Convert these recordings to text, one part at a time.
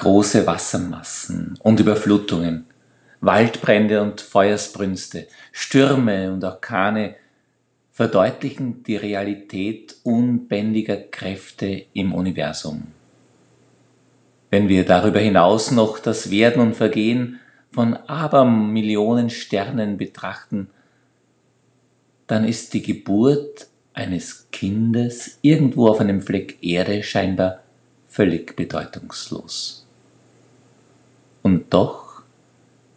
Große Wassermassen und Überflutungen, Waldbrände und Feuersbrünste, Stürme und Orkane verdeutlichen die Realität unbändiger Kräfte im Universum. Wenn wir darüber hinaus noch das Werden und Vergehen von Abermillionen Sternen betrachten, dann ist die Geburt eines Kindes irgendwo auf einem Fleck Erde scheinbar völlig bedeutungslos. Doch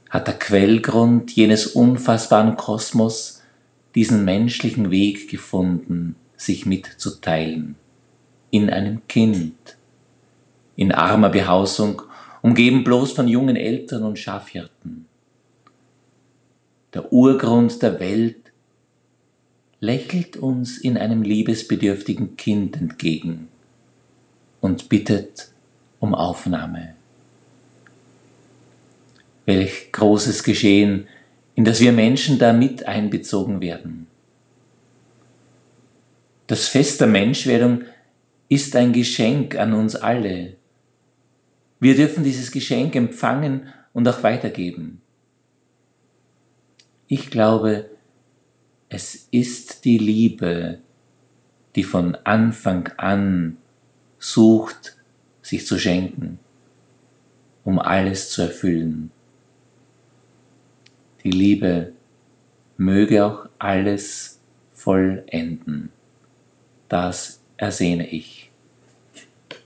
hat der Quellgrund jenes unfassbaren Kosmos diesen menschlichen Weg gefunden, sich mitzuteilen, in einem Kind, in armer Behausung, umgeben bloß von jungen Eltern und Schafhirten. Der Urgrund der Welt lächelt uns in einem liebesbedürftigen Kind entgegen und bittet um Aufnahme. Welch großes Geschehen, in das wir Menschen da mit einbezogen werden. Das Fest der Menschwerdung ist ein Geschenk an uns alle. Wir dürfen dieses Geschenk empfangen und auch weitergeben. Ich glaube, es ist die Liebe, die von Anfang an sucht, sich zu schenken, um alles zu erfüllen. Die Liebe möge auch alles vollenden. Das ersehne ich.